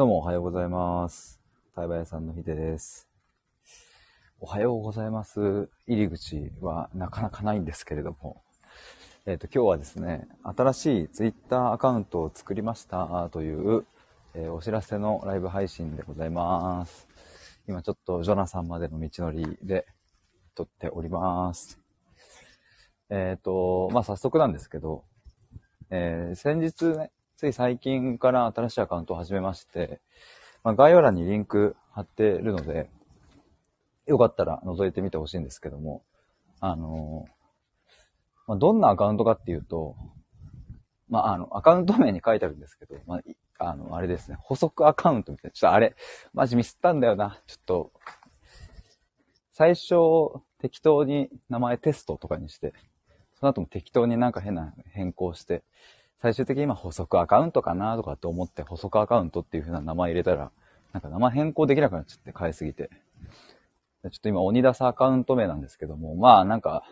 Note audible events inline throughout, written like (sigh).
どうもおはようございます。対話屋さんのひでです。おはようございます。入り口はなかなかないんですけれども、えっ、と、今日はですね、新しいツイッターアカウントを作りましたという、えーお知らせのライブ配信でございます。今ちょっとジョナサンまでの道のりで撮っております。えっ、と、まあ、早速なんですけど、えー先日ね、つい最近から新しいアカウントを始めまして、まあ、概要欄にリンク貼ってるので、よかったら覗いてみてほしいんですけども、あのまあ、どんなアカウントかっていうと、まあ、あの、アカウント名に書いてあるんですけど、まあ、あの、あれですね、補足アカウントみたいな、ちょっとあれ、マジミスったんだよな。ちょっと、最初、適当に名前テストとかにして、その後も適当になんか変な変更して、最終的に今補足アカウントかなとかって思って補足アカウントっていう風な名前入れたら、なんか名前変更できなくなっちゃって変えすぎて。ちょっと今鬼出すアカウント名なんですけども、まあなんか、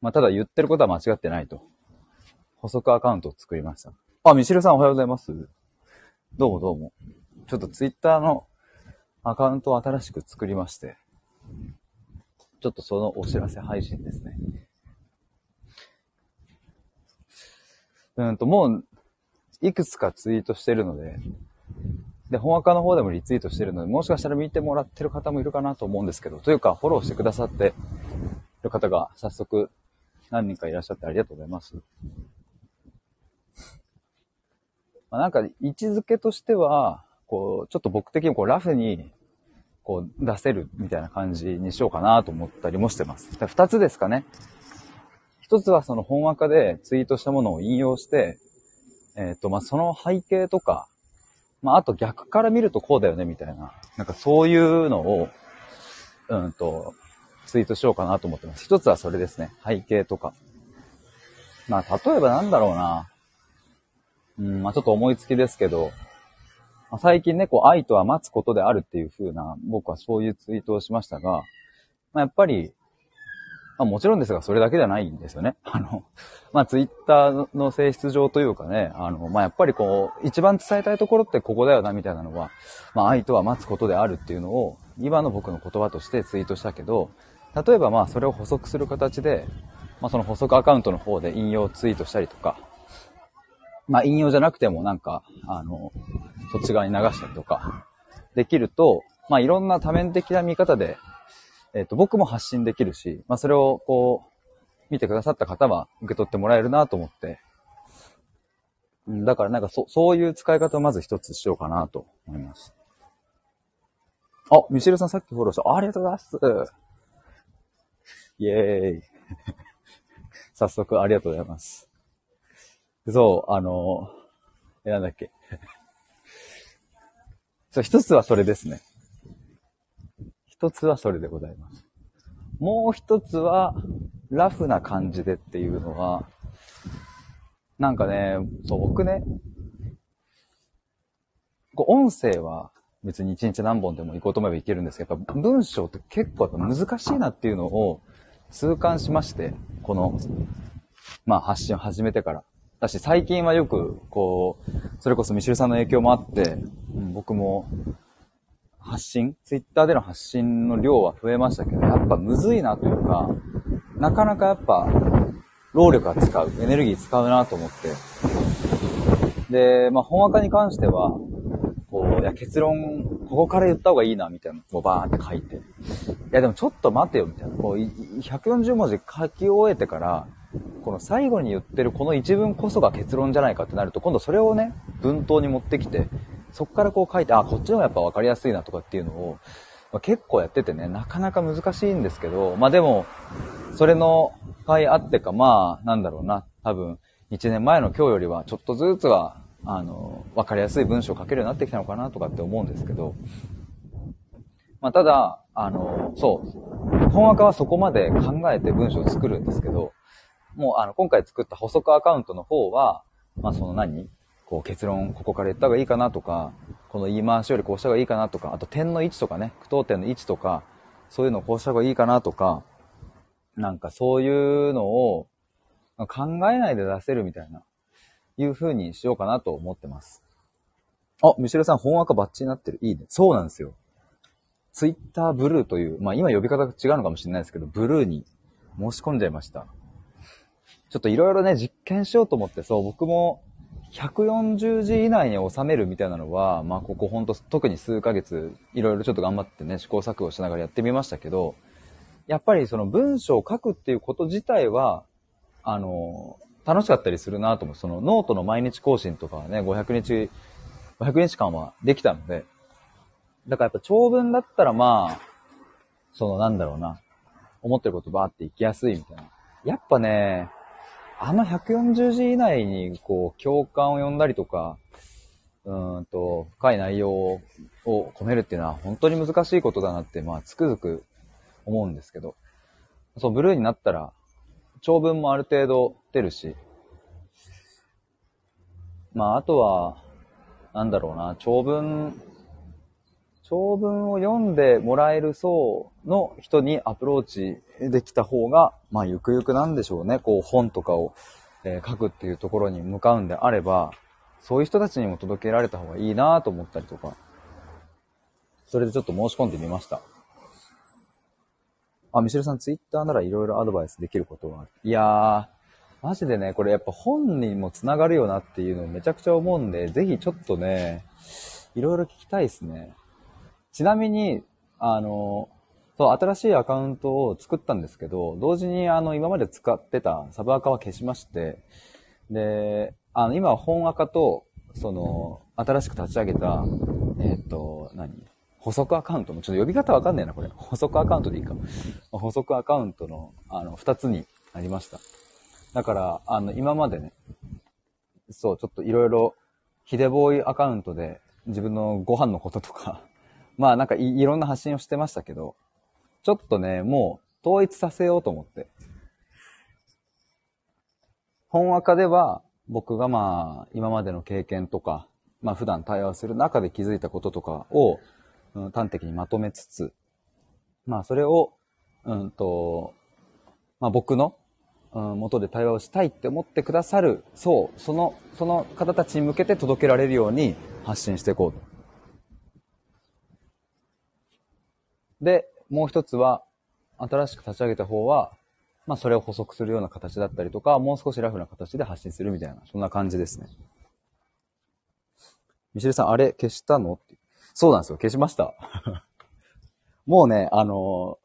まあただ言ってることは間違ってないと。補足アカウントを作りました。あ、ミシルさんおはようございます。どうもどうも。ちょっとツイッターのアカウントを新しく作りまして、ちょっとそのお知らせ配信ですね。うんと、もう、いくつかツイートしてるので、で、本赤の方でもリツイートしてるので、もしかしたら見てもらってる方もいるかなと思うんですけど、というか、フォローしてくださってる方が早速何人かいらっしゃってありがとうございます。まあ、なんか、位置づけとしては、こう、ちょっと僕的にこう、ラフに、こう、出せるみたいな感じにしようかなと思ったりもしてます。で二つですかね。一つはその本赤でツイートしたものを引用して、えっ、と、まあ、その背景とか、まあ、あと逆から見るとこうだよね、みたいな。なんかそういうのを、うんと、ツイートしようかなと思ってます。一つはそれですね。背景とか。まあ、例えばなんだろうな。うん、まあ、ちょっと思いつきですけど、まあ、最近ね、こう、愛とは待つことであるっていう風な、僕はそういうツイートをしましたが、まあ、やっぱり、まあ、もちろんですが、それだけじゃないんですよね。(laughs) あの、まあ、ツイッターの性質上というかね、あの、まあ、やっぱりこう、一番伝えたいところってここだよな、みたいなのは、まあ、愛とは待つことであるっていうのを、今の僕の言葉としてツイートしたけど、例えばまあ、それを補足する形で、まあ、その補足アカウントの方で引用ツイートしたりとか、まあ、引用じゃなくてもなんか、あの、そっち側に流したりとか、できると、まあ、いろんな多面的な見方で、えっ、と、僕も発信できるし、まあ、それをこう、見てくださった方は受け取ってもらえるなと思って、うん、だからなんかそ、そういう使い方をまず一つしようかなと思います。あ、ミシェルさんさっきフォローした。あありがとうございます。イェーイ。(laughs) 早速ありがとうございます。そう、あの、え、なんだっけ。(laughs) そう、一つはそれですね。一つはそれでございます。もう一つは、ラフな感じでっていうのは、なんかね、そう、僕ね、こう音声は別に一日何本でも行こうと思えばいけるんですけど、やっぱ文章って結構やっぱ難しいなっていうのを痛感しまして、この、まあ発信を始めてから。だし最近はよく、こう、それこそミシルさんの影響もあって、うん僕も発信ツイッターでの発信の量は増えましたけど、やっぱむずいなというか、なかなかやっぱ、労力が使う、エネルギー使うなと思って。で、まあ、本赤に関しては、こう、いや、結論、ここから言った方がいいな、みたいなのをバーンって書いて。いや、でもちょっと待てよ、みたいな。こう、140文字書き終えてから、この最後に言ってるこの一文こそが結論じゃないかってなると、今度それをね、文頭に持ってきて、そこからこう書いて、あ、こっちの方がやっぱ分かりやすいなとかっていうのを、まあ、結構やっててね、なかなか難しいんですけど、まあでも、それの回あってか、まあ、なんだろうな、多分、1年前の今日よりは、ちょっとずつは、あの、分かりやすい文章を書けるようになってきたのかなとかって思うんですけど、まあただ、あの、そう、本赤はそこまで考えて文章を作るんですけど、もうあの、今回作った補足アカウントの方は、まあその何こう結論、ここから言った方がいいかなとか、この言い回しよりこうした方がいいかなとか、あと点の位置とかね、句読点の位置とか、そういうのをこうした方がいいかなとか、なんかそういうのを考えないで出せるみたいな、いう風にしようかなと思ってます。あ、ミシェルさん、本赤バッチになってる。いいね。そうなんですよ。ツイッターブルーという、まあ今呼び方が違うのかもしれないですけど、ブルーに申し込んじゃいました。ちょっといろいろね、実験しようと思って、そう、僕も140字以内に収めるみたいなのは、まあここほんと特に数ヶ月、いろいろちょっと頑張ってね、試行錯誤しながらやってみましたけど、やっぱりその文章を書くっていうこと自体は、あの、楽しかったりするなと思う。そのノートの毎日更新とかはね、500日、500日間はできたので、だからやっぱ長文だったらまあ、そのなんだろうな、思ってることバーっていきやすいみたいな。やっぱね、あの140字以内にこう共感を呼んだりとか、うんと、深い内容を込めるっていうのは本当に難しいことだなって、まあつくづく思うんですけど、そう、ブルーになったら、長文もある程度出るし、まああとは、なんだろうな、長文長文を読んでもらえる層の人にアプローチできた方が、まあ、ゆくゆくなんでしょうね。こう、本とかを、え、書くっていうところに向かうんであれば、そういう人たちにも届けられた方がいいなと思ったりとか、それでちょっと申し込んでみました。あ、ミシェルさん、ツイッターなら色々アドバイスできることはある。いやー、マジでね、これやっぱ本にも繋がるよなっていうのをめちゃくちゃ思うんで、ぜひちょっとね、いろいろ聞きたいですね。ちなみに、あの、そう、新しいアカウントを作ったんですけど、同時にあの、今まで使ってたサブアカは消しまして、で、あの、今は本アカと、その、新しく立ち上げた、えっ、ー、と、何補足アカウントの、ちょっと呼び方わかんないな、これ。補足アカウントでいいか。補足アカウントの、あの、二つになりました。だから、あの、今までね、そう、ちょっといろいろ、ヒデボーイアカウントで自分のご飯のこととか、まあなんかいろんな発信をしてましたけど、ちょっとね、もう統一させようと思って。本赤では僕がまあ今までの経験とか、まあ普段対話する中で気づいたこととかを、うん、端的にまとめつつ、まあそれを、うんと、まあ僕の、うん、元で対話をしたいって思ってくださる、そう、その、その方たちに向けて届けられるように発信していこうと。で、もう一つは、新しく立ち上げた方は、まあそれを補足するような形だったりとか、もう少しラフな形で発信するみたいな、そんな感じですね。ミシルさん、あれ消したの？ってそうなんですよ。消しました。(laughs) もうね、あの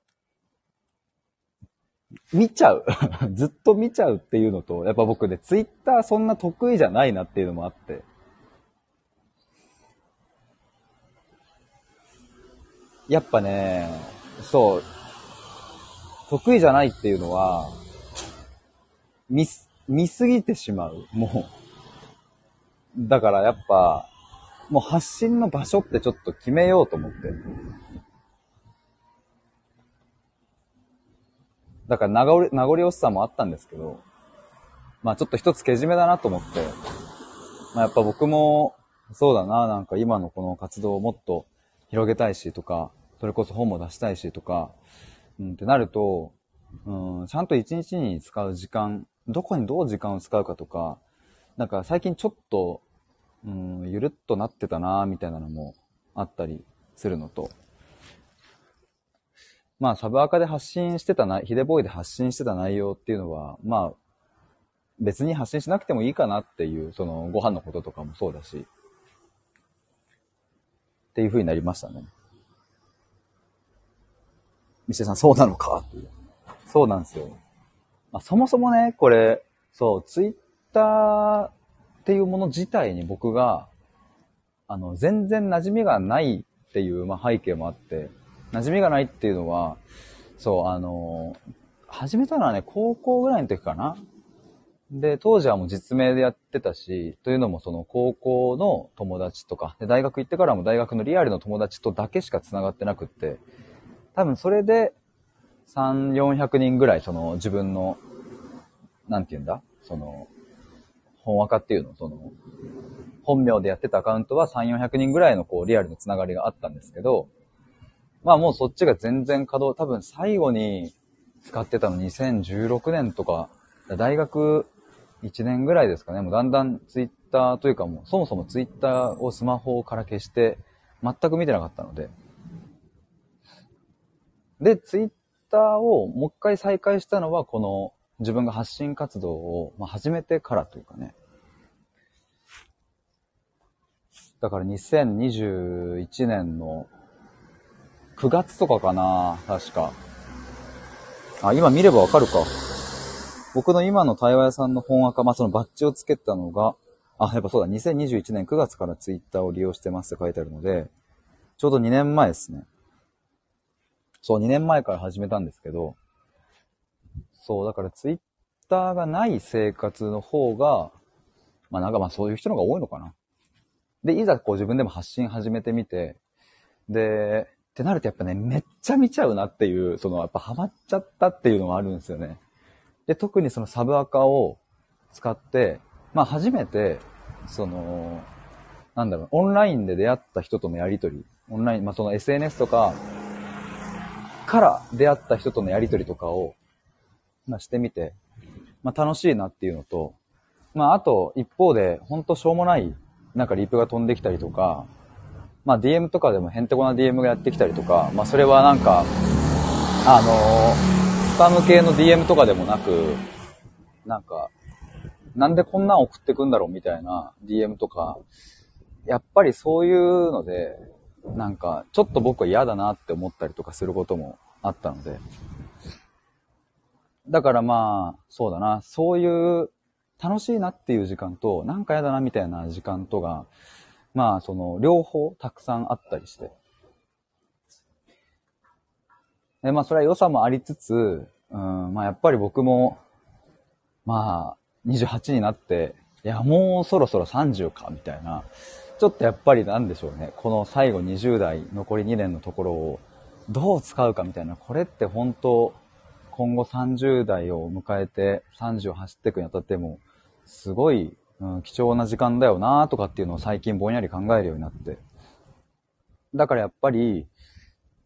ー、見ちゃう。(laughs) ずっと見ちゃうっていうのと、やっぱ僕ね、ツイッターそんな得意じゃないなっていうのもあって。やっぱね、そう、得意じゃないっていうのは、見す、見すぎてしまう。もう。だからやっぱ、もう発信の場所ってちょっと決めようと思って。だから名残、名残惜しさもあったんですけど、まあちょっと一つけじめだなと思って、まあやっぱ僕も、そうだな、なんか今のこの活動をもっと広げたいしとか、それこそ本も出したいしとか、うん、ってなると、うん、ちゃんと一日に使う時間、どこにどう時間を使うかとか、なんか最近ちょっと、うん、ゆるっとなってたなみたいなのもあったりするのと、まあ、サブアカで発信してたな、ヒデボーイで発信してた内容っていうのは、まあ、別に発信しなくてもいいかなっていう、その、ご飯のこととかもそうだし、っていう風になりましたね。ミシェさん、そうなのかっていう。そうなんですよ。まあ、そもそもね、これ、そう、ツイッターっていうもの自体に僕が、あの、全然馴染みがないっていう、まあ、背景もあって、馴染みがないっていうのは、そう、あの、始めたのはね、高校ぐらいの時かな。で、当時はもう実名でやってたし、というのもその高校の友達とか、で、大学行ってからも大学のリアルの友達とだけしか繋がってなくって、多分それで、3、400人ぐらい、その自分の、なんて言うんだ？その、本若っていうの、その、本名でやってたアカウントは3、400人ぐらいのこうリアルのつながりがあったんですけど、まあもうそっちが全然稼働、多分最後に使ってたの2016年とか、大学1年ぐらいですかね。もうだんだんツイッターというかもう、そもそもツイッターをスマホから消して、全く見てなかったので。で、ツイッターをもう一回再開したのは、この自分が発信活動を、まあ、始めてからというかね。だから2021年の9月とかかな確か。あ、今見ればわかるか。僕の今の対話屋さんの本赤、まあ、そのバッジをつけたのが、あ、やっぱそうだ、2021年9月からツイッターを利用してますって書いてあるので、ちょうど2年前ですね。そう、2年前から始めたんですけど、そう、だからツイッターがない生活の方が、まあなんかまあそういう人の方が多いのかな。で、いざこう自分でも発信始めてみて、で、ってなるとやっぱね、めっちゃ見ちゃうなっていう、そのやっぱハマっちゃったっていうのがあるんですよね。で、特にそのサブアカを使って、まあ初めて、その、なんだろう、オンラインで出会った人とのやりとり、オンライン、まあその SNS とか、から出会った人とのやりとりとかを、まあしてみて、まあ楽しいなっていうのと、まああと一方で、ほんとしょうもない、なんかリプが飛んできたりとか、まあ DM とかでもへんてこな DM がやってきたりとか、まあそれはなんか、あのースパム系の DM とかでもなく、なんか、なんでこんなん送ってくんだろうみたいな DM とか、やっぱりそういうので、なんか、ちょっと僕は嫌だなって思ったりとかすることもあったので。だからまあ、そうだな、そういう楽しいなっていう時間と、なんか嫌だなみたいな時間とが、まあ、その、両方たくさんあったりして。で、まあ、それは良さもありつつ、うん、まあ、やっぱり僕も、まあ、28になって、いや、もうそろそろ30か、みたいな。ちょっとやっぱりなんでしょうね。この最後20代、残り2年のところを、どう使うかみたいな。これって本当、今後30代を迎えて、30を走っていくにあたっても、すごい、うん、貴重な時間だよなとかっていうのを最近ぼんやり考えるようになって。だからやっぱり、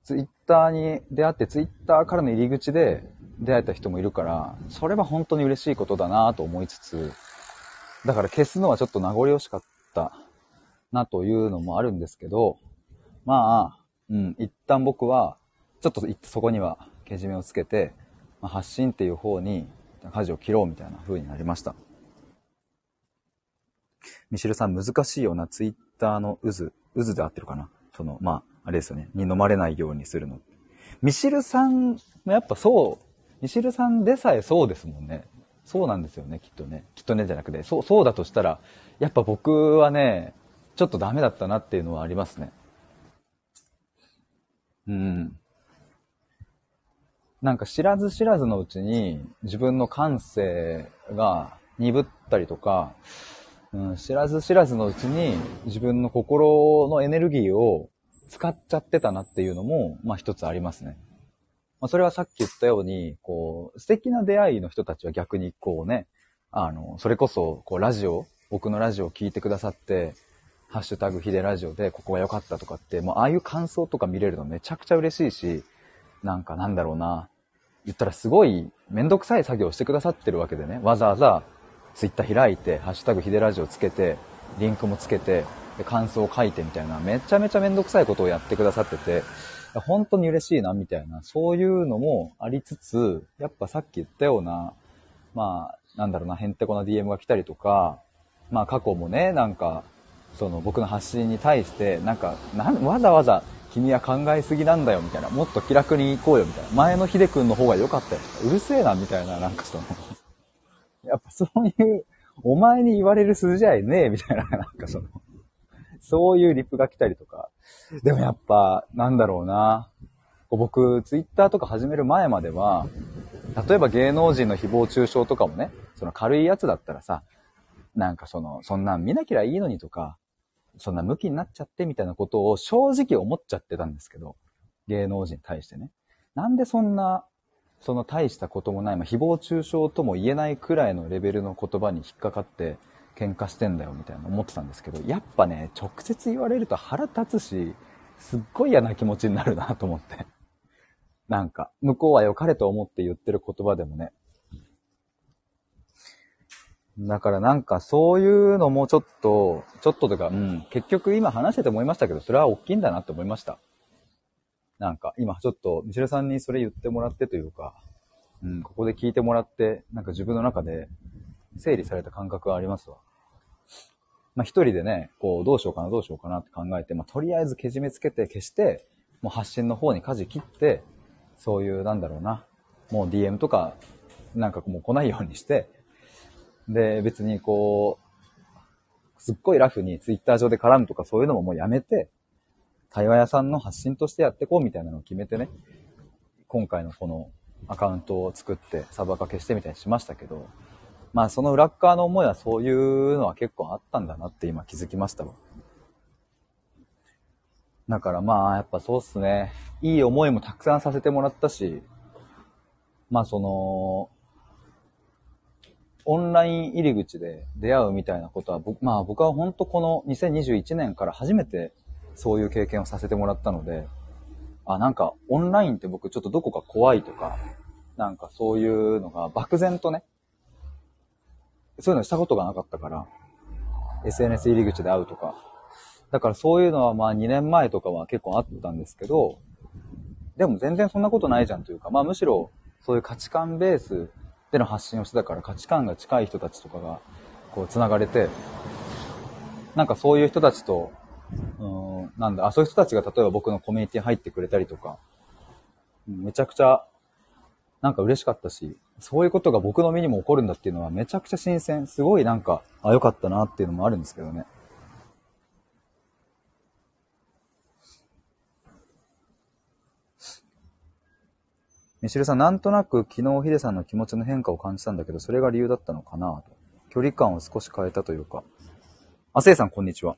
ツイッターに出会って、ツイッターからの入り口で出会えた人もいるから、それは本当に嬉しいことだなと思いつつ、だから消すのはちょっと名残惜しかったなというのもあるんですけど、まあ、うん、一旦僕は、ちょっとそこにはけじめをつけて、まあ、発信っていう方に舵を切ろうみたいな風になりました。ミシルさん難しいようなツイッターの渦、渦で合ってるかな？その、まあ、あれですよね、に飲まれないようにするの。ミシルさんもやっぱそう、ミシルさんでさえそうですもんね。そうなんですよね、きっとね。きっとねじゃなくて、そう、そうだとしたら、やっぱ僕はね、ちょっとダメだったなっていうのはありますね。うん。なんか知らず知らずのうちに自分の感性が鈍ったりとか、うん、知らず知らずのうちに自分の心のエネルギーを使っちゃってたなっていうのも、まあ一つありますね。まあそれはさっき言ったように、こう、素敵な出会いの人たちは逆にこうね、あの、それこそ、こう、ラジオ、僕のラジオを聞いてくださって、ハッシュタグヒデラジオでここが良かったとかって、もうああいう感想とか見れるのめちゃくちゃ嬉しいし、なんかなんだろうな、言ったらすごいめんどくさい作業してくださってるわけでね、わざわざツイッター開いて、ハッシュタグヒデラジオつけて、リンクもつけて、で、感想を書いてみたいな、めちゃめちゃめんどくさいことをやってくださってて、本当に嬉しいな、みたいな、そういうのもありつつ、やっぱさっき言ったような、まあ、なんだろうな、へんてこな DM が来たりとか、まあ過去もね、なんか、その僕の発信に対して、なんか、なんわざわざ君は考えすぎなんだよ、みたいな。もっと気楽に行こうよ、みたいな。前の秀くんの方が良かったよ。とかうるせえな、みたいな、なんかそのやっぱそういう、お前に言われる筋合いねえ、みたいな、なんかそのそういうリプが来たりとか。でもやっぱ、なんだろうな。僕、ツイッターとか始める前までは、例えば芸能人の誹謗中傷とかもね、その軽いやつだったらさ、なんかその、そんな見なきゃいいのにとか、そんな向きになっちゃってみたいなことを正直思っちゃってたんですけど、芸能人に対してね。なんでそんな、その大したこともない、まあ、誹謗中傷とも言えないくらいのレベルの言葉に引っかかって、喧嘩してんだよみたいな思ってたんですけど、やっぱね、直接言われると腹立つし、すっごい嫌な気持ちになるなと思って。(laughs) なんか、向こうは良かれと思って言ってる言葉でもね。だからなんかそういうのもちょっと、ちょっととか、うん、結局今話してて思いましたけど、それは大きいんだなって思いました。なんか今ちょっと、ミシェルさんにそれ言ってもらってというか、うん、ここで聞いてもらって、なんか自分の中で整理された感覚はありますわ。まあ一人でね、こうどうしようかなどうしようかなって考えて、まあとりあえずけじめつけて消して、もう発信の方に舵切って、そういうなんだろうな、もう DM とかなんかもう来ないようにして、で別にこう、すっごいラフにツイッター上で絡むとかそういうのももうやめて、対話屋さんの発信としてやってこうみたいなのを決めてね、今回のこのアカウントを作ってサブアカ消してみたいにしましたけど、まあその裏側の思いはそういうのは結構あったんだなって今気づきましたわ。だからまあやっぱそうっすね。いい思いもたくさんさせてもらったし、まあその、オンライン入り口で出会うみたいなことは、まあ僕は本当この2021年から初めてそういう経験をさせてもらったので、あ、なんかオンラインって僕ちょっとどこか怖いとか、なんかそういうのが漠然とね、そういうのしたことがなかったから、SNS 入り口で会うとか。だからそういうのはまあ2年前とかは結構あったんですけど、でも全然そんなことないじゃんというか、まあむしろそういう価値観ベースでの発信をしてたから価値観が近い人たちとかがこう繋がれて、なんかそういう人たちとうん、なんだ、あ、そういう人たちが例えば僕のコミュニティ入ってくれたりとか、めちゃくちゃ、なんか嬉しかったし、そういうことが僕の身にも起こるんだっていうのはめちゃくちゃ新鮮。すごいなんか、あ、よかったなっていうのもあるんですけどね。ミシルさん、なんとなく昨日ヒデさんの気持ちの変化を感じたんだけど、それが理由だったのかなと。距離感を少し変えたというか。あ、せいさん、こんにちは。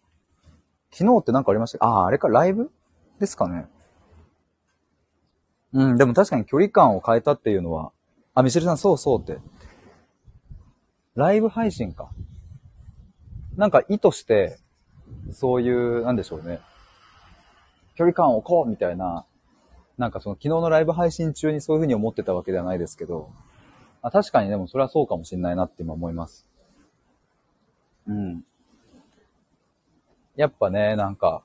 昨日って何かありました？ああ、あれか、ライブ？ですかね。うん、でも確かに距離感を変えたっていうのは、あ、ミシルさん、そうそうって。ライブ配信か。なんか意図して、そういう、なんでしょうね。距離感を置こうみたいな、なんかその昨日のライブ配信中にそういう風に思ってたわけではないですけど、あ確かにでもそれはそうかもしれないなって今思います。うん。やっぱね、なんか、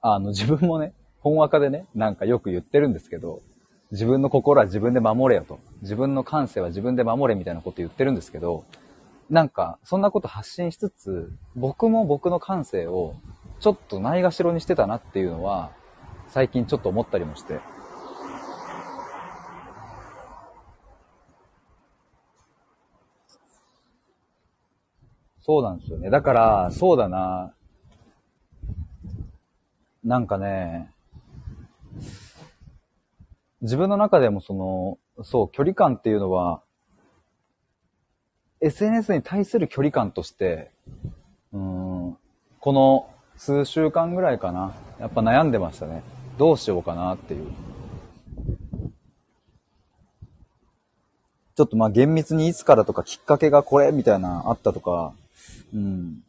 あの、自分もね、本赤でね、なんかよく言ってるんですけど、自分の心は自分で守れよと。自分の感性は自分で守れみたいなこと言ってるんですけど、なんか、そんなこと発信しつつ、僕も僕の感性をちょっとないがしろにしてたなっていうのは、最近ちょっと思ったりもして。そうなんですよね。だから、そうだな。なんかね、自分の中でもその、そう、距離感っていうのは、SNS に対する距離感として、うん、この数週間ぐらいかな。やっぱ悩んでましたね。どうしようかなっていう。ちょっとまあ厳密にいつからとかきっかけがこれみたいなあったとか、うん。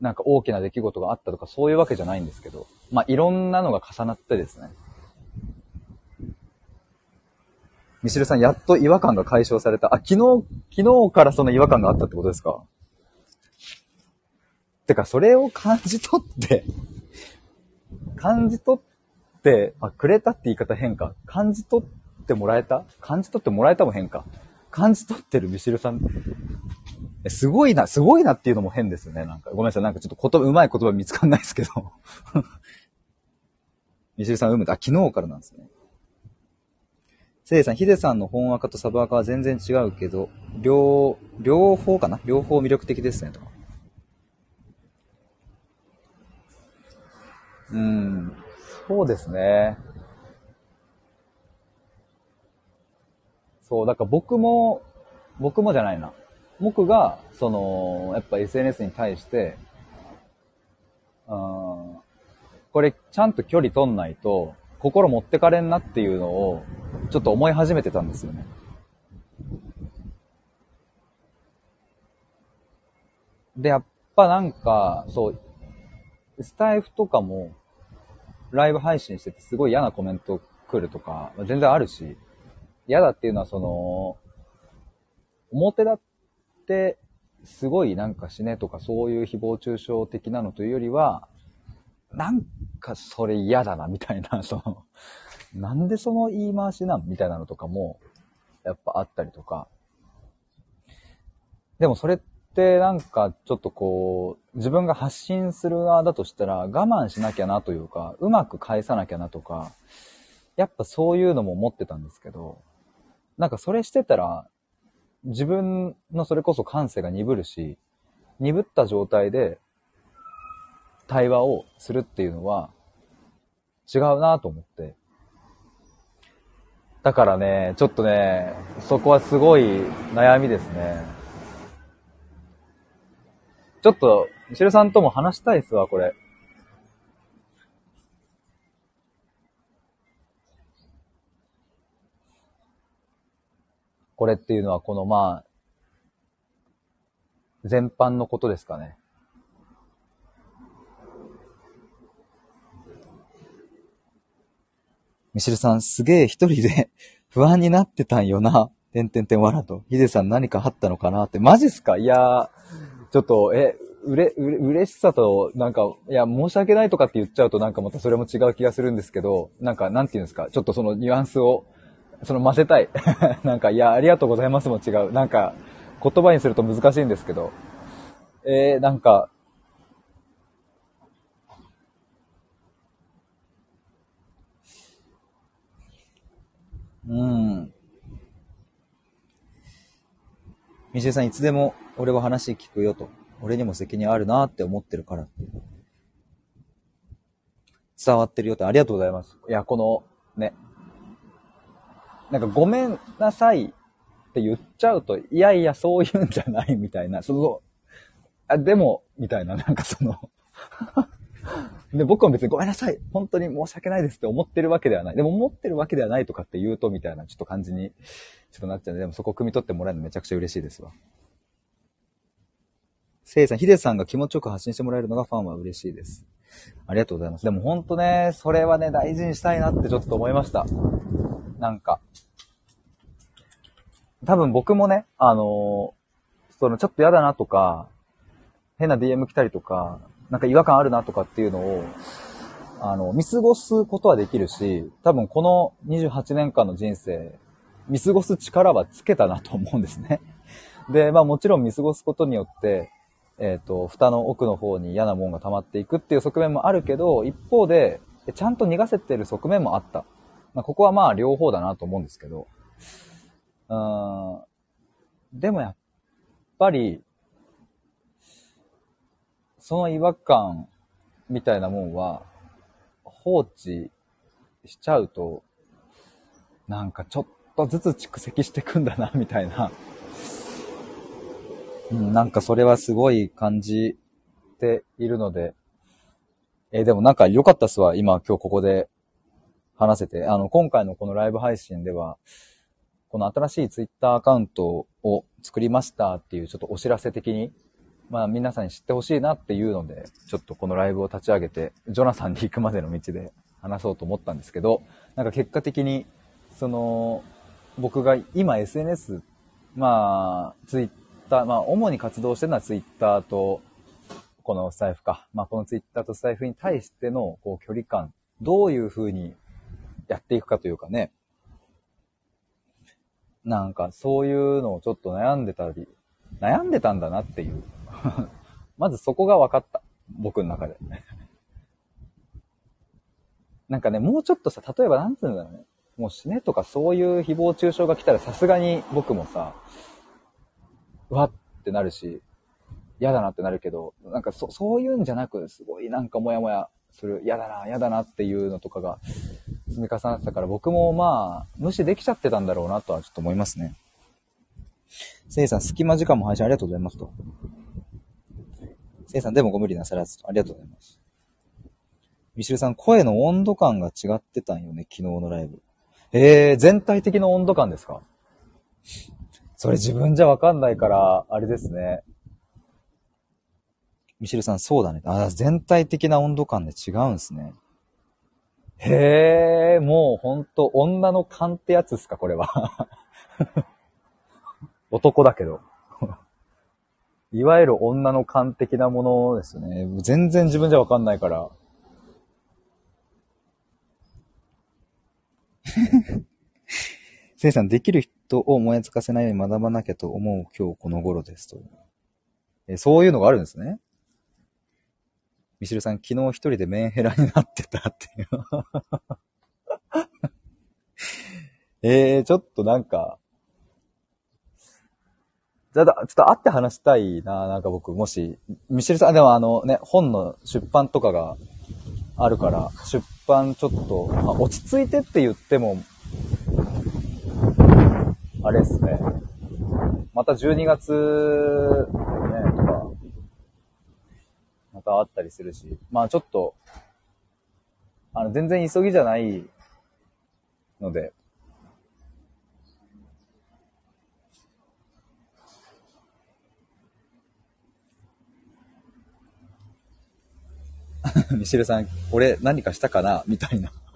なんか大きな出来事があったとかそういうわけじゃないんですけど、まあいろんなのが重なってですね。ミシルさん、やっと違和感が解消された。あ、昨日、昨日からその違和感があったってことですか？てか、それを感じ取って感じ取って、あ、くれたって言い方変か。感じ取ってもらえた？感じ取ってもらえたも変か。感じ取ってるミシルさん。すごいな、すごいなっていうのも変ですね。なんか、ごめんなさい。なんかちょっと言葉、うまい言葉見つかんないですけど。(laughs) ミシルさん、うむあ、昨日からなんですね。せいさん、ヒデさんの本赤とサブ赤は全然違うけど、両、両方かな？両方魅力的ですね、とか。うん、そうですね。そう、だから僕も、僕もじゃないな。僕が、その、やっぱ SNS に対して、うん、これちゃんと距離取んないと、心持ってかれんなっていうのを、ちょっと思い始めてたんですよね。で、やっぱなんか、そう、スタイフとかも、ライブ配信しててすごい嫌なコメント来るとか、全然あるし、嫌だっていうのはその、表立ってすごいなんか死ねとかそういう誹謗中傷的なのというよりは、なんかそれ嫌だなみたいな、(laughs) その、なんでその言い回しなんみたいなのとかも、やっぱあったりとか。でもそれってなんかちょっとこう、自分が発信する側だとしたら我慢しなきゃなというか、うまく返さなきゃなとか、やっぱそういうのも思ってたんですけど、なんかそれしてたら、自分のそれこそ感性が鈍るし、鈍った状態で対話をするっていうのは違うなと思って。だからね、ちょっとね、そこはすごい悩みですね。ちょっと、ミシルさんとも話したいっすわ、これ。これっていうのは、このまあ、全般のことですかね。ミシルさん、すげえ一人で (laughs) 不安になってたんよな。てんてんてんわらと。ヒデさん何かあったのかなって。マジっすか？いやー、ちょっと、え、うれ、うれ、嬉しさと、なんか、いや、申し訳ないとかって言っちゃうとなんかまたそれも違う気がするんですけど、なんか、なんて言うんですか、ちょっとそのニュアンスをその混ぜたい。(laughs) なんか、いや、ありがとうございますも違う。なんか、言葉にすると難しいんですけど。えー、なんか、うん。みしえさん、いつでも俺は話聞くよと。俺にも責任あるなって思ってるから。伝わってるよって、ありがとうございます。いや、この、ね、なんかごめんなさいって言っちゃうと、いやいや、そういうんじゃないみたいな、その、あ、でも、みたいな、なんかその (laughs) で、僕は別にごめんなさい。本当に申し訳ないですって思ってるわけではない。でも思ってるわけではないとかって言うと、みたいな、ちょっと感じに、ちょっとなっちゃうんで、でもそこを汲み取ってもらえるのめちゃくちゃ嬉しいですわ。せいさん、ヒデさんが気持ちよく発信してもらえるのがファンは嬉しいです。ありがとうございます。でも本当ね、それはね、大事にしたいなってちょっと思いました。なんか。多分僕もね、あのー、そのちょっと嫌だなとか、変な DM 来たりとか、なんか違和感あるなとかっていうのを、あの、見過ごすことはできるし、多分この28年間の人生、見過ごす力はつけたなと思うんですね。(laughs) で、まあもちろん見過ごすことによって、えっ、ー、と、蓋の奥の方に嫌なもんが溜まっていくっていう側面もあるけど、一方で、ちゃんと逃がせてる側面もあった。まあ、ここはまあ両方だなと思うんですけど、うん、でもやっぱり、その違和感みたいなもんは放置しちゃうと、なんかちょっとずつ蓄積していくんだな、みたいな。うん、なんかそれはすごい感じているので、え、でもなんか良かったっすわ、今今日ここで。話せて、あの、今回のこのライブ配信では、この新しいツイッターアカウントを作りましたっていうちょっとお知らせ的に、まあ皆さんに知ってほしいなっていうので、ちょっとこのライブを立ち上げて、ジョナサンに行くまでの道で話そうと思ったんですけど、なんか結果的に、その、僕が今 SNS、まあ、ツイッター、まあ主に活動してるのはツイッターと、このスタイフか。まあこのツイッターとスタイフに対してのこう距離感、どういうふうにやっていくかというかね。なんかそういうのをちょっと悩んでたり、悩んでたんだなっていう。(laughs) まずそこが分かった。僕の中で。なんかね、もうちょっとさ、例えばなんつうんだろうね。もう死ねとかそういう誹謗中傷が来たらさすがに僕もさ、うわってなるし、嫌だなってなるけど、なんかそ、そういうんじゃなく、すごいなんかモヤモヤする、嫌だな、嫌だなっていうのとかが積み重なってたから、僕もまあ、無視できちゃってたんだろうなとはちょっと思いますね。せいさん、隙間時間も配信ありがとうございますと。せいさん、でもご無理なさらずと。ありがとうございます。ミシルさん、声の温度感が違ってたんよね、昨日のライブ。えー、全体的な温度感ですか？それ自分じゃわかんないから、あれですね。ミシルさん、そうだね。あ、全体的な温度感で違うんすね。へえ、もうほんと、女の勘ってやつっすか、これは。(laughs) 男だけど。いわゆる女の勘的なものですね。全然自分じゃわかんないから。(laughs) せいさん、できる人を燃え尽かせないように学ばなきゃと思う今日この頃ですと。えそういうのがあるんですね。ミシルさん、昨日一人でメンヘラになってたっていう (laughs) えー、ちょっとなんか、じゃあ、ちょっと会って話したいな、なんか僕、もし、ミシルさん、でもあのね、本の出版とかがあるから、出版ちょっと、まあ、落ち着いてって言っても、あれっすね。また12月、またあったりするし、まあちょっと、あの、全然急ぎじゃないので、(laughs) ミシルさん、俺何かしたかな？みたいな。(laughs)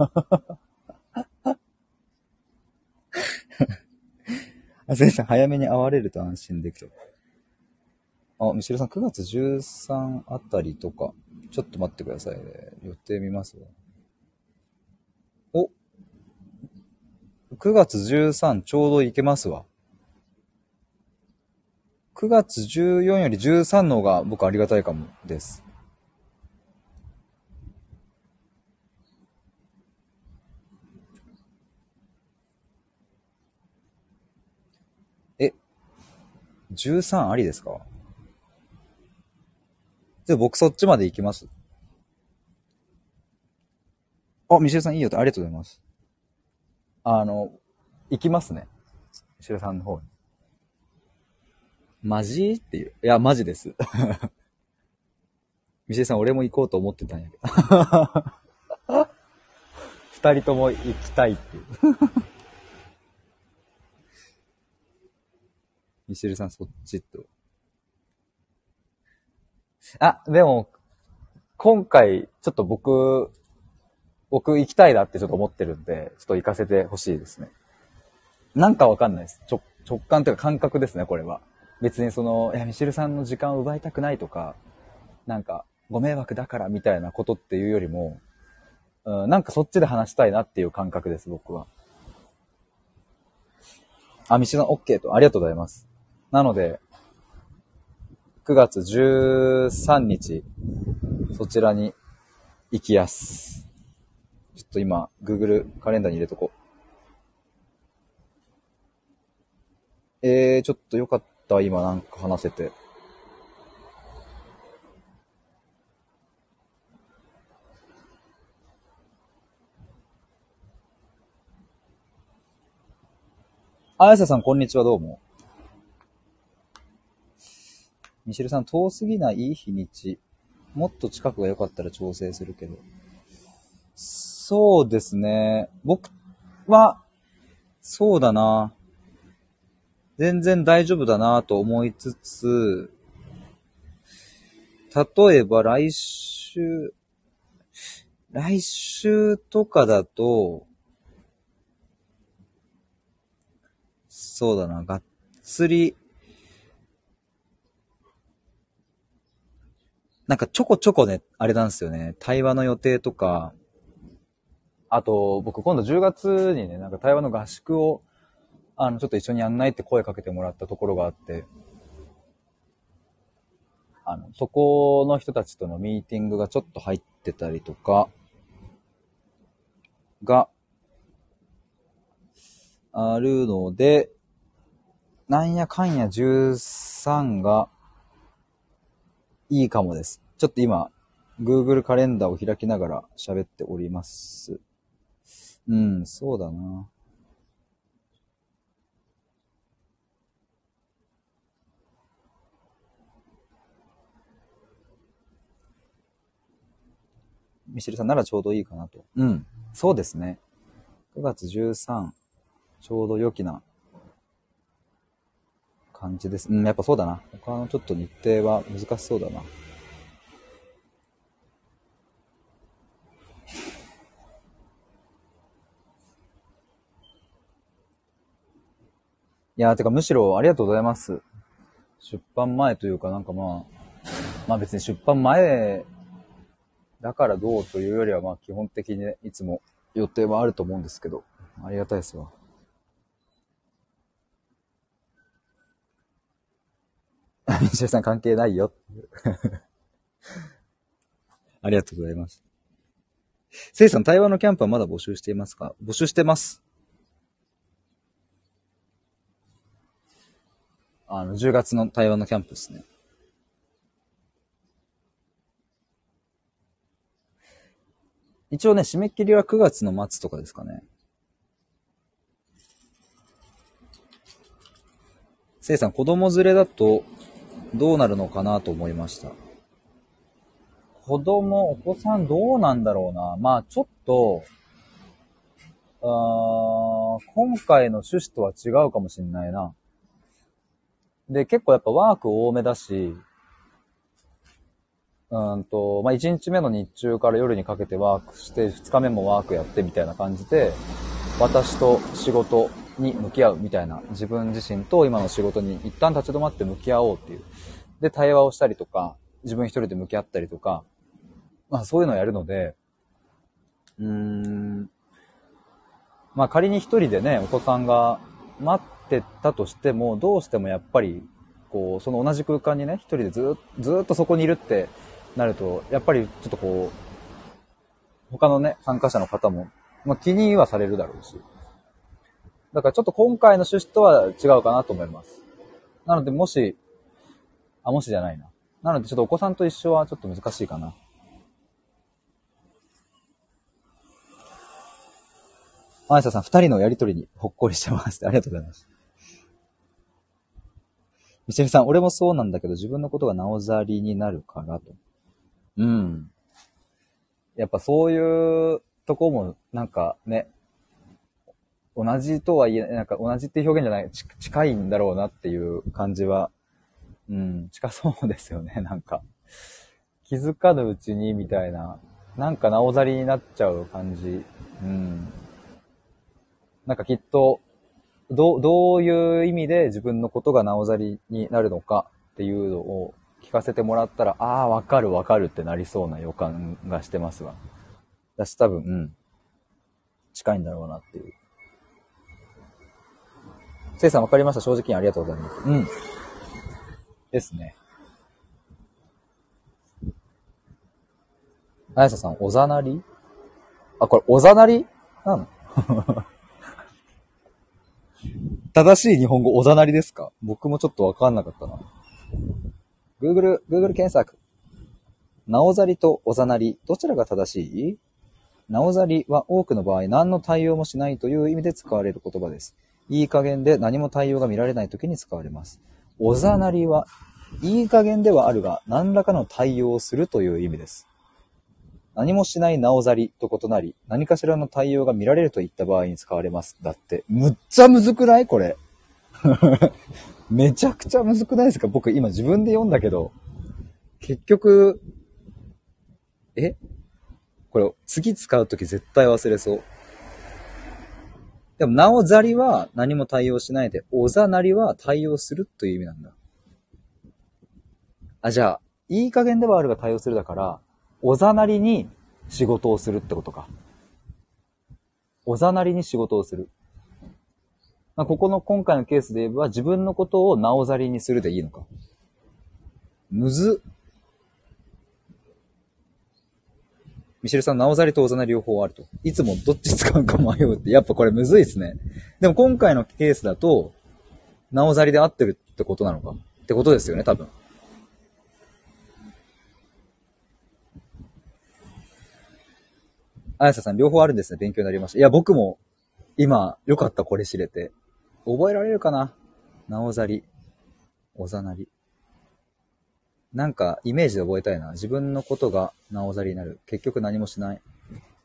あ、先生、早めに会われると安心できる。あ、ミシルさん、9月13あたりとか、ちょっと待ってくださいね。予定見ますわ。お !9 月13ちょうど行けますわ。9月14より13の方が僕ありがたいかもです。え13ありですか？じゃあ僕そっちまで行きますあ、ミシェルさんいいよってありがとうございます。あの、行きますね。ミシェルさんの方に。マジ？っていう。いや、マジです。(laughs) ミシェルさん、俺も行こうと思ってたんやけど。(laughs) 二人とも行きたいっていう。(laughs) ミシェルさんそっちと。あ、でも、今回、ちょっと僕、僕行きたいなってちょっと思ってるんで、ちょっと行かせてほしいですね。なんかわかんないです。直、直感というか感覚ですね、これは。別にその、いや、ミシルさんの時間を奪いたくないとか、なんか、ご迷惑だからみたいなことっていうよりも、うん、なんかそっちで話したいなっていう感覚です、僕は。あ、ミシルさん OK と、ありがとうございます。なので、9月13日、そちらに行きやす。ちょっと今、Google カレンダーに入れとこう。えー、ちょっとよかった、今なんか話せて。あやささん、こんにちは、どうも。ミシルさん、遠すぎない日にち。もっと近くが良かったら調整するけど。そうですね。僕は、そうだな。全然大丈夫だなと思いつつ、例えば来週、来週とかだと、そうだな、がっつりなんかちょこちょこね、あれなんですよね。対話の予定とか、あと、僕今度10月にね、なんか対話の合宿を、あの、ちょっと一緒にやんないって声かけてもらったところがあって、あの、そこの人たちとのミーティングがちょっと入ってたりとか、が、あるので、なんやかんや13が、いいかもです。ちょっと今、Google カレンダーを開きながら喋っております。うん、そうだな。ミシェルさんならちょうどいいかなと。うん。そうですね。9月13、ちょうど良きな感じです。うん、やっぱそうだな。他のちょっと日程は難しそうだな。いや、てかむしろありがとうございます。出版前というかなんかまあ、まあ別に出版前だからどうというよりはまあ基本的にね、いつも予定はあると思うんですけど、ありがたいですわ。西田さん関係ないよ。(laughs) ありがとうございます。せいさん、台湾のキャンプはまだ募集していますか？募集してます。あの、10月の台湾のキャンプですね。一応ね、締め切りは9月の末とかですかね。せいさん、子供連れだとどうなるのかなと思いました。子供、お子さんどうなんだろうな。まあちょっと、あ今回の趣旨とは違うかもしんないな。で、結構やっぱワーク多めだし、うんと、まあ1日目の日中から夜にかけてワークして、2日目もワークやってみたいな感じで、私と仕事に向き合うみたいな、自分自身と今の仕事に一旦立ち止まって向き合おうっていう。で、対話をしたりとか、自分一人で向き合ったりとか、まあそういうのをやるので、うーん、まあ仮に一人でね、お子さんが待ってたとしても、どうしてもやっぱり、こう、その同じ空間にね、一人でずっずっとそこにいるってなると、やっぱりちょっとこう、他のね、参加者の方も、まあ気にはされるだろうし。だからちょっと今回の趣旨とは違うかなと思います。なのでもし、あ、もしじゃないな。なのでちょっとお子さんと一緒はちょっと難しいかな。あいささん、二人のやりとりにほっこりしてます。ありがとうございます。みちみさん、俺もそうなんだけど、自分のことがなおざりになるからと。うん。やっぱそういうとこも、なんかね、同じとは言えな、んか同じっていう表現じゃない、近いんだろうなっていう感じは、うん、近そうですよね、(laughs) なんか。気づかぬうちにみたいな、なんかなおざりになっちゃう感じ。うん。なんかきっと、どう、どういう意味で自分のことがなおざりになるのかっていうのを聞かせてもらったら、ああ、わかるわかるってなりそうな予感がしてますわ。だし多分、うん。近いんだろうなっていう。せいさんわかりました？正直にありがとうございます。うん。ですね。あやささん、おざなり？あ、これ、おざなり？なの？(laughs) 正しい日本語、おざなりですか？僕もちょっとわかんなかったな。Google、Google 検索。なおざりとおざなり、どちらが正しい？なおざりは多くの場合何の対応もしないという意味で使われる言葉です。いい加減で何も対応が見られない時に使われます。おざなりは、いい加減ではあるが、何らかの対応をするという意味です。何もしないなおざりと異なり、何かしらの対応が見られるといった場合に使われます。だって、むっちゃむずくないこれ。(laughs) めちゃくちゃむずくないですか？僕今自分で読んだけど、結局、え？これ、次使うとき絶対忘れそう。でも、なおざりは何も対応しないで、おざなりは対応するという意味なんだ。あ、じゃあ、いい加減ではあるが対応するだから、おざなりに仕事をするってことか。おざなりに仕事をする。まあ、ここの今回のケースで言えば、自分のことをなおざりにするでいいのか。むず。ミシェルさん、なおざりとおざなり両方あると。いつもどっち使うか迷うって。やっぱこれむずいですね。でも今回のケースだと、なおざりで合ってるってことなのか。ってことですよね、多分。あやささん、両方あるんですね。勉強になりました。いや、僕も、今、よかった、これ知れて。覚えられるかな？なおざり。おざなり。なんか、イメージで覚えたいな。自分のことがなおざりになる。結局何もしない。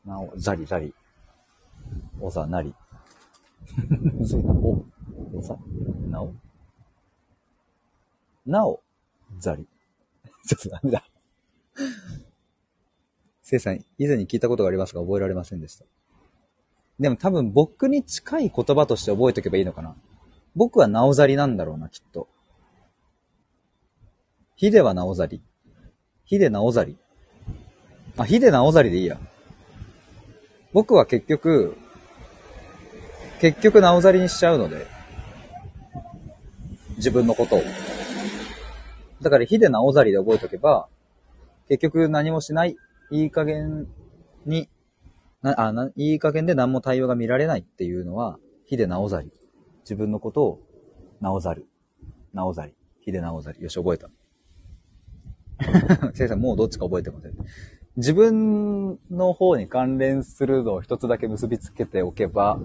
なお、ざり、ざり。おざなり。むずいな。お、おざ、なお。なお、ざり。ちょっとダメだ。せいさん、以前に聞いたことがありますが覚えられませんでした。でも多分僕に近い言葉として覚えておけばいいのかな。僕はなおざりなんだろうな、きっと。ヒデはなおざり。ヒデなおざり。あ、ヒデなおざりでいいや。僕は結局、結局なおざりにしちゃうので、自分のことを。だからヒデなおざりで覚えとけば、結局何もしない、いい加減に、な、あ、な、いい加減で何も対応が見られないっていうのは、ヒデなおざり。自分のことを、なおざる。なおざり。ヒデなおざり。よし、覚えた。(laughs) 先生、もうどっちか覚えてません。自分の方に関連するのを一つだけ結びつけておけば、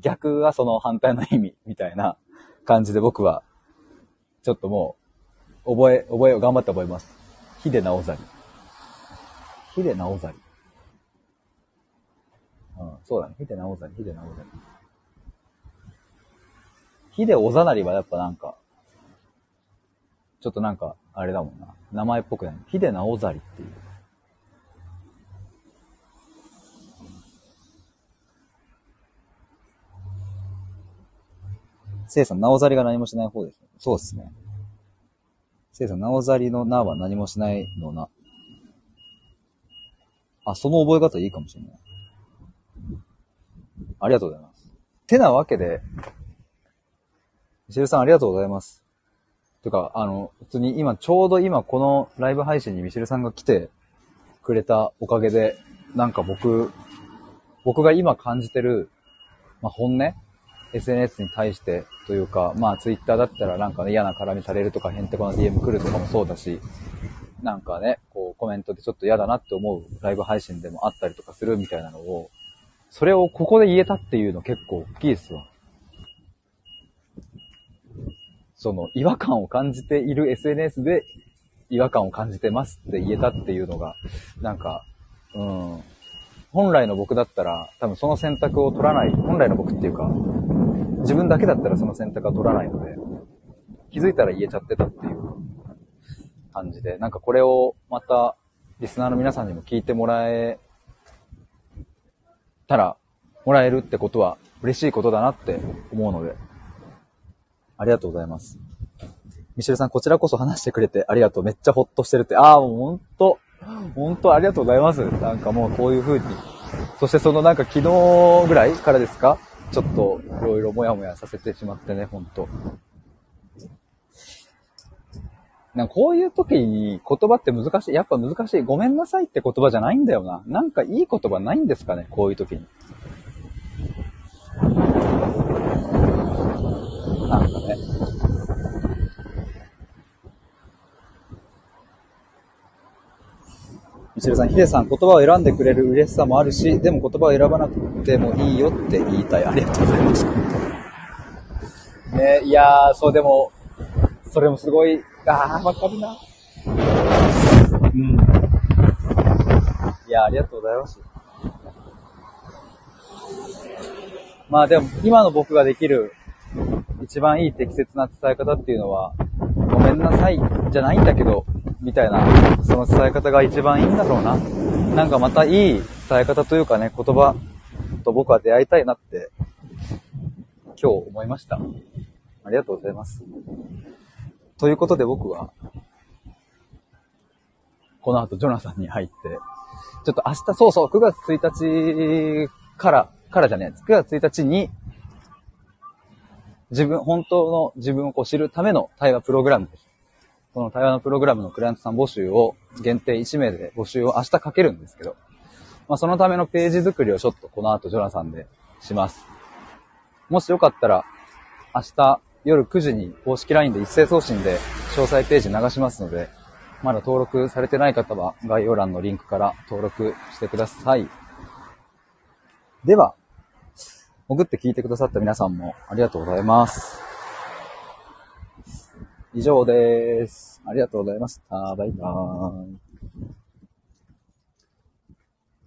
逆はその反対の意味みたいな (laughs) 感じで僕は、ちょっともう、覚え、覚えを頑張って覚えます。ヒデなおざり。ヒデなおざり。うん、そうだね。ヒデなおざり、ヒデなおざり。ヒデおざなりはやっぱなんか、ちょっとなんか、あれだもんな。名前っぽくない。ヒデなおざりっていう。せいさん、なおざりが何もしない方です。そうですね。せいさん、なおざりのなは何もしないのな。あ、その覚え方いいかもしれない。ありがとうございます。てなわけで、ミシェルさんありがとうございます。てか、あの、普通に今、ちょうど今このライブ配信にミシェルさんが来てくれたおかげで、なんか僕、僕が今感じてる、まあ、本音 ?SNS に対してというか、まあ Twitter だったらなんかね、嫌な絡みされるとか、へんてこな DM 来るとかもそうだし、なんかね、こうコメントでちょっと嫌だなって思うライブ配信でもあったりとかするみたいなのを、それをここで言えたっていうの結構大きいですわ。その違和感を感じている SNS で違和感を感じてますって言えたっていうのが、なんか、うん、本来の僕だったら多分その選択を取らない、本来の僕っていうか、自分だけだったらその選択は取らないので、気づいたら言えちゃってたっていう感じで、なんかこれをまたリスナーの皆さんにも聞いてもらえたら、もらえるってことは嬉しいことだなって思うので、ありがとうございます。ミシェルさん、こちらこそ話してくれてありがとう。めっちゃほっとしてるって。ああ、もうほんと、ほんとありがとうございます。なんかもうこういう風に。そしてそのなんか昨日ぐらいからですか？ちょっといろいろもやもやさせてしまってね、ほんと。なんかこういう時に言葉って難しい。やっぱ難しい。ごめんなさいって言葉じゃないんだよな。なんかいい言葉ないんですかね、こういう時に。なんかね。ミシェルさん、ヒデさん、言葉を選んでくれる嬉しさもあるし、でも言葉を選ばなくてもいいよって言いたい。ありがとうございます。ね、いやー、そうでも、それもすごい、あー、わかるな。うん。いや、ありがとうございます。まあでも、今の僕ができる一番いい適切な伝え方っていうのは、ごめんなさいじゃないんだけど、みたいな、その伝え方が一番いいんだろうな。なんかまたいい伝え方というかね、言葉と僕は出会いたいなって、今日思いました。ありがとうございます。ということで僕は、この後ジョナサンに入って、ちょっと明日、そうそう、9月1日から、からじゃねえ、9月1日に自分、本当の自分をこう知るための対話プログラムです。その対話のプログラムのクライアントさん募集を限定1名で募集を明日かけるんですけど、まあ、そのためのページ作りをちょっとこの後ジョナさんでします。もしよかったら、明日夜9時に公式 LINE で一斉送信で詳細ページ流しますので、まだ登録されてない方は概要欄のリンクから登録してください。では、潜って聞いてくださった皆さんもありがとうございます。以上です。ありがとうございました。バイバーイ。